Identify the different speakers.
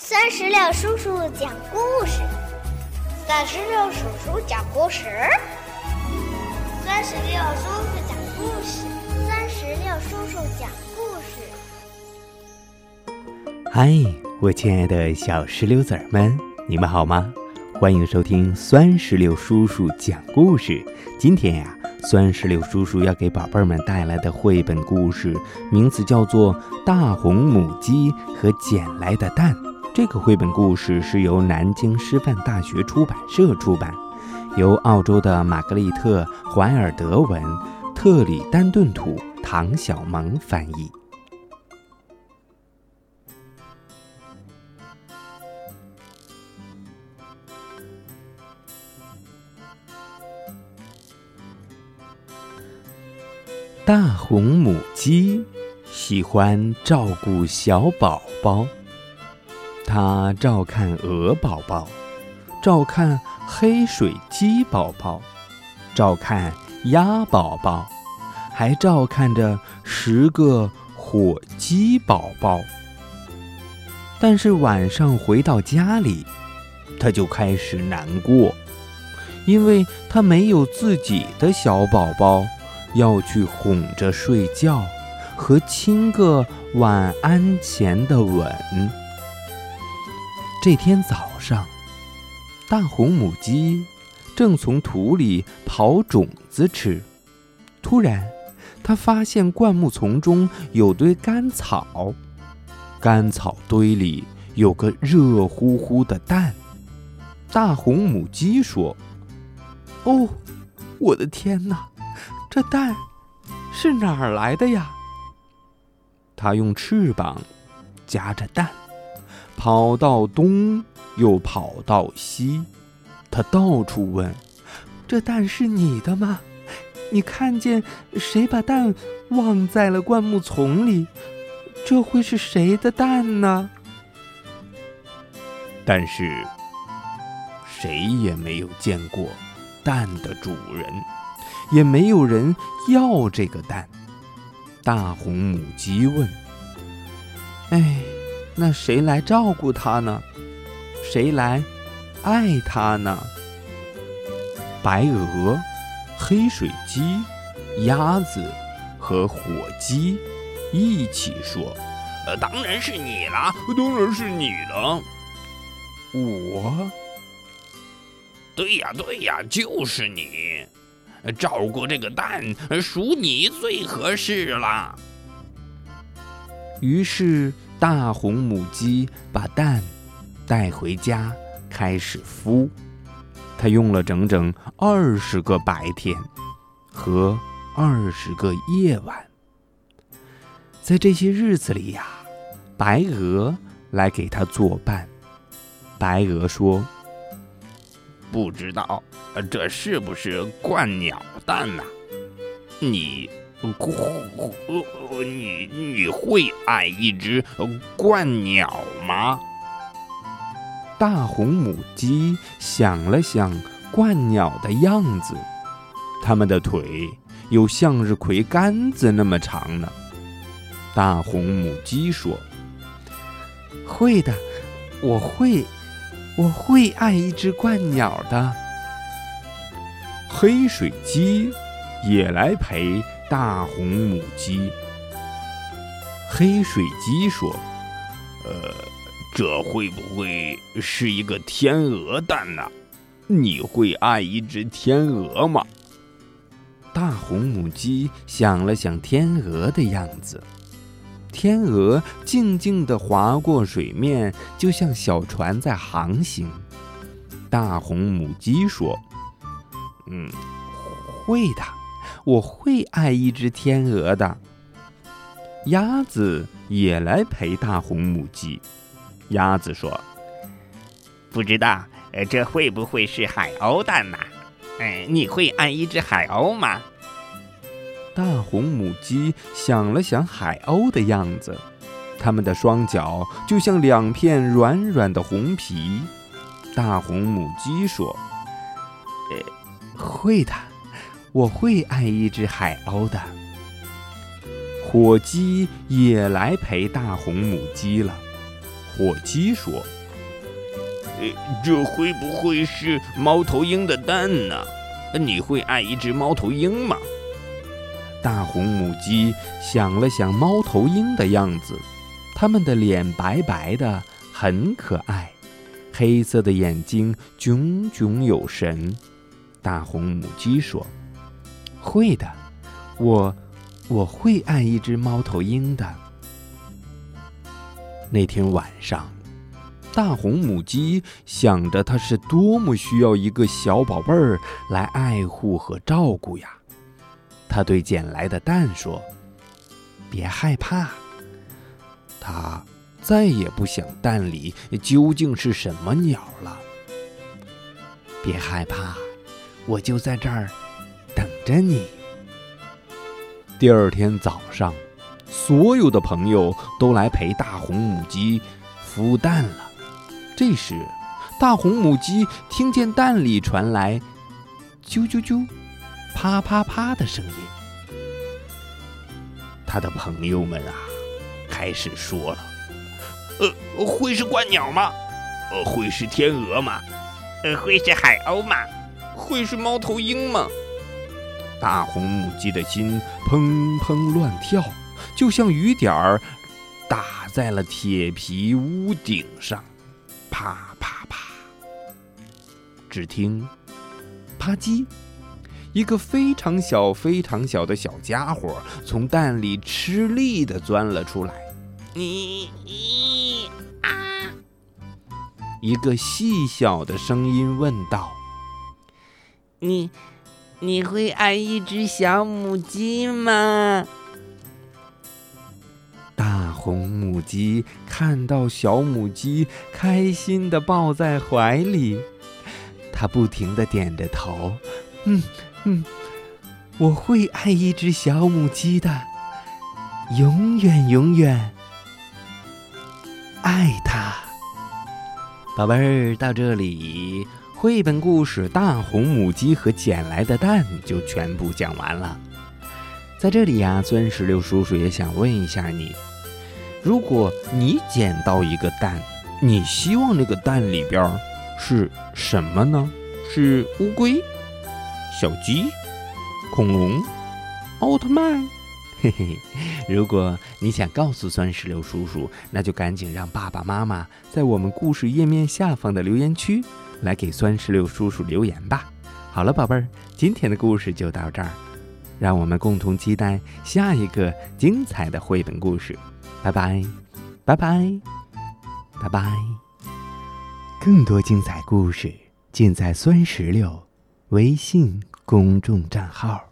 Speaker 1: 酸石榴叔叔讲故事，
Speaker 2: 酸石榴叔叔讲故事，
Speaker 1: 酸石榴叔叔讲故事，酸石榴叔叔讲故
Speaker 3: 事。嗨，我亲爱的小石榴籽儿们，你们好吗？欢迎收听酸石榴叔叔讲故事。今天呀，酸石榴叔叔要给宝贝们带来的绘本故事，名字叫做《大红母鸡和捡来的蛋》。这个绘本故事是由南京师范大学出版社出版，由澳洲的玛格丽特·怀尔德文、特里丹顿图、唐小萌翻译。大红母鸡喜欢照顾小宝宝，他照看鹅宝宝，照看黑水鸡宝宝，照看鸭宝宝，还照看着十个火鸡宝宝。但是晚上回到家里，他就开始难过，因为他没有自己的小宝宝。要去哄着睡觉，和亲个晚安前的吻。这天早上，大红母鸡正从土里刨种子吃，突然，它发现灌木丛中有堆干草，干草堆里有个热乎乎的蛋。大红母鸡说：“哦，我的天哪！”这蛋是哪儿来的呀？它用翅膀夹着蛋，跑到东又跑到西，它到处问：“这蛋是你的吗？你看见谁把蛋忘在了灌木丛里？这会是谁的蛋呢？”但是谁也没有见过蛋的主人。也没有人要这个蛋。大红母鸡问：“哎，那谁来照顾它呢？谁来爱它呢？”白鹅、黑水鸡、鸭子和火鸡一起说：“
Speaker 4: 呃，当然是你了，当然是你了。”
Speaker 3: 我？
Speaker 4: 对呀，对呀，就是你。照顾这个蛋，属你最合适了。
Speaker 3: 于是，大红母鸡把蛋带回家，开始孵。它用了整整二十个白天和二十个夜晚。在这些日子里呀，白鹅来给它作伴。白鹅说。
Speaker 4: 不知道，这是不是鹳鸟蛋呐？你，你你会爱一只鹳鸟吗？
Speaker 3: 大红母鸡想了想鹳鸟的样子，它们的腿有向日葵杆子那么长呢。大红母鸡说：“会的，我会。”我会爱一只鹳鸟的。黑水鸡也来陪大红母鸡。黑水鸡说：“
Speaker 4: 呃，这会不会是一个天鹅蛋呢？你会爱一只天鹅吗？”
Speaker 3: 大红母鸡想了想天鹅的样子。天鹅静静地划过水面，就像小船在航行。大红母鸡说：“嗯，会的，我会爱一只天鹅的。”鸭子也来陪大红母鸡。鸭子说：“
Speaker 5: 不知道，呃，这会不会是海鸥蛋呢？哎，你会爱一只海鸥吗？”
Speaker 3: 大红母鸡想了想海鸥的样子，它们的双脚就像两片软软的红皮。大红母鸡说：“呃，会的，我会爱一只海鸥的。”火鸡也来陪大红母鸡了。
Speaker 4: 火鸡说：“呃，这会不会是猫头鹰的蛋呢？你会爱一只猫头鹰吗？”
Speaker 3: 大红母鸡想了想猫头鹰的样子，它们的脸白白的，很可爱，黑色的眼睛炯炯有神。大红母鸡说：“会的，我我会爱一只猫头鹰的。”那天晚上，大红母鸡想着它是多么需要一个小宝贝儿来爱护和照顾呀。它对捡来的蛋说：“别害怕。”它再也不想蛋里究竟是什么鸟了。别害怕。我就在这儿着你。第二天早上，所有的朋友都来陪大红母鸡孵蛋了。这时，大红母鸡听见蛋里传来“啾啾啾”“啪啪啪”的声音。他的朋友们啊，开始说了：“
Speaker 4: 呃，会是鹳鸟吗？呃，会是天鹅吗？
Speaker 5: 呃，会是海鸥吗？”
Speaker 4: 会是猫头鹰吗？
Speaker 3: 大红母鸡的心砰砰乱跳，就像雨点儿打在了铁皮屋顶上，啪啪啪。只听“啪叽”，一个非常小、非常小的小家伙从蛋里吃力地钻了出来。
Speaker 5: 你你啊！
Speaker 3: 一个细小的声音问道。
Speaker 5: 你，你会爱一只小母鸡吗？
Speaker 3: 大红母鸡看到小母鸡开心的抱在怀里，它不停的点着头，嗯嗯，我会爱一只小母鸡的，永远永远爱它。宝贝儿，到这里。绘本故事《大红母鸡和捡来的蛋》就全部讲完了。在这里呀，钻石榴叔叔也想问一下你：如果你捡到一个蛋，你希望那个蛋里边是什么呢？是乌龟、小鸡、恐龙、奥特曼？嘿嘿，如果你想告诉钻石榴叔叔，那就赶紧让爸爸妈妈在我们故事页面下方的留言区。来给酸石榴叔叔留言吧。好了，宝贝儿，今天的故事就到这儿，让我们共同期待下一个精彩的绘本故事。拜拜，拜拜，拜拜。更多精彩故事尽在酸石榴微信公众账号。